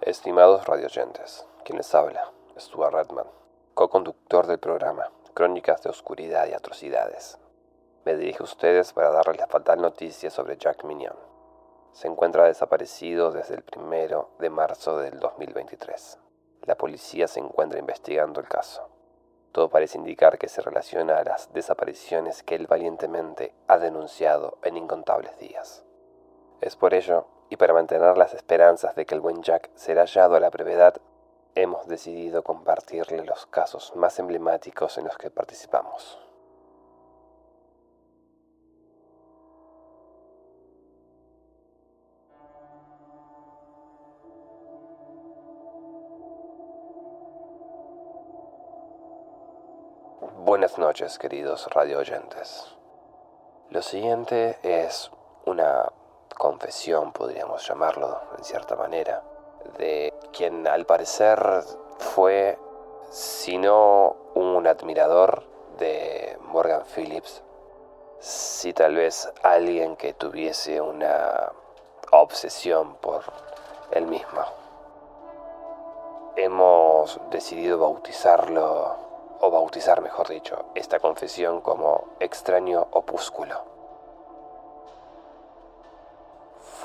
Estimados radioyentes, quien les habla, Stuart Redman, co-conductor del programa Crónicas de Oscuridad y Atrocidades. Me dirijo a ustedes para darles la fatal noticia sobre Jack Minion. Se encuentra desaparecido desde el primero de marzo del 2023. La policía se encuentra investigando el caso. Todo parece indicar que se relaciona a las desapariciones que él valientemente ha denunciado en incontables días. Es por ello y para mantener las esperanzas de que el buen Jack será hallado a la brevedad, hemos decidido compartirle los casos más emblemáticos en los que participamos. Buenas noches, queridos radio oyentes. Lo siguiente es una confesión, podríamos llamarlo en cierta manera, de quien al parecer fue, si no un admirador de Morgan Phillips, si tal vez alguien que tuviese una obsesión por él mismo. Hemos decidido bautizarlo, o bautizar mejor dicho, esta confesión como extraño opúsculo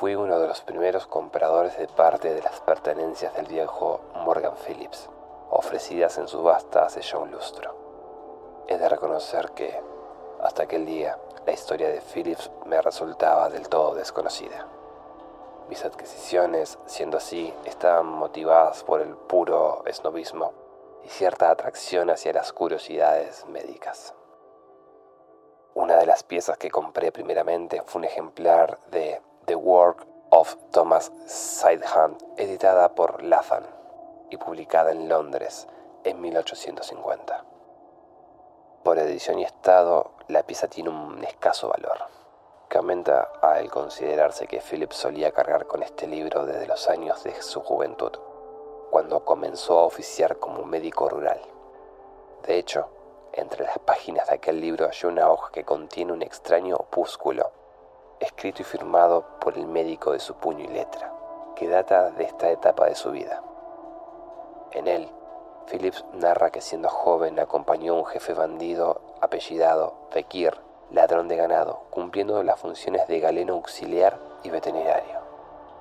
fui uno de los primeros compradores de parte de las pertenencias del viejo Morgan Phillips, ofrecidas en subasta hace ya un lustro. He de reconocer que, hasta aquel día, la historia de Phillips me resultaba del todo desconocida. Mis adquisiciones, siendo así, estaban motivadas por el puro esnovismo y cierta atracción hacia las curiosidades médicas. Una de las piezas que compré primeramente fue un ejemplar de The Work of Thomas Sidehand, editada por Lathan y publicada en Londres en 1850. Por edición y estado, la pieza tiene un escaso valor, que aumenta al considerarse que Philip solía cargar con este libro desde los años de su juventud, cuando comenzó a oficiar como médico rural. De hecho, entre las páginas de aquel libro hay una hoja que contiene un extraño opúsculo escrito y firmado por el médico de su puño y letra, que data de esta etapa de su vida. En él, Phillips narra que siendo joven acompañó a un jefe bandido apellidado Fekir, ladrón de ganado, cumpliendo las funciones de galeno auxiliar y veterinario.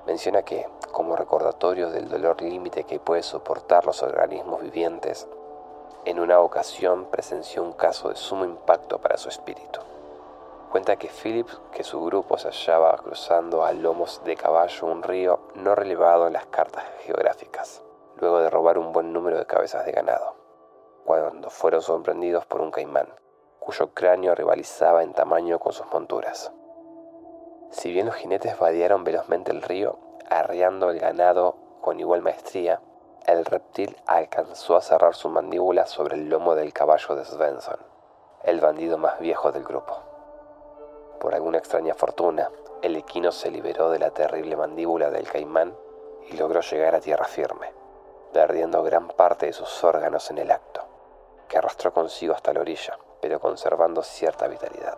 Menciona que, como recordatorio del dolor límite que puede soportar los organismos vivientes, en una ocasión presenció un caso de sumo impacto para su espíritu. Cuenta que Phillips, que su grupo se hallaba cruzando a lomos de caballo un río no relevado en las cartas geográficas, luego de robar un buen número de cabezas de ganado, cuando fueron sorprendidos por un caimán, cuyo cráneo rivalizaba en tamaño con sus monturas. Si bien los jinetes vadearon velozmente el río, arreando el ganado con igual maestría, el reptil alcanzó a cerrar su mandíbula sobre el lomo del caballo de Svensson, el bandido más viejo del grupo. Por alguna extraña fortuna, el equino se liberó de la terrible mandíbula del caimán y logró llegar a tierra firme, perdiendo gran parte de sus órganos en el acto, que arrastró consigo hasta la orilla, pero conservando cierta vitalidad.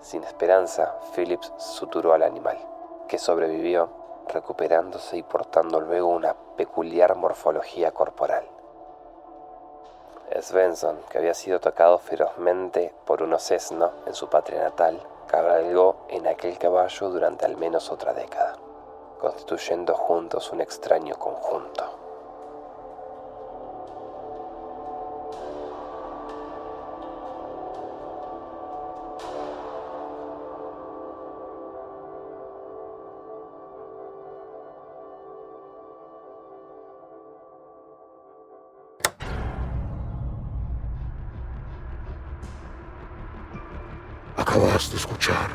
Sin esperanza, Phillips suturó al animal, que sobrevivió, recuperándose y portando luego una peculiar morfología corporal. Svensson, que había sido tocado ferozmente por un osesno en su patria natal, cabalgó en aquel caballo durante al menos otra década, constituyendo juntos un extraño conjunto. Acabas de escuchar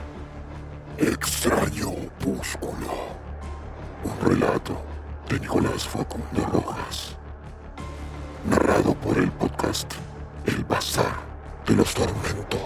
Extraño Opúsculo, un relato de Nicolás Facundo Rojas, narrado por el podcast El Bazar de los Tormentos.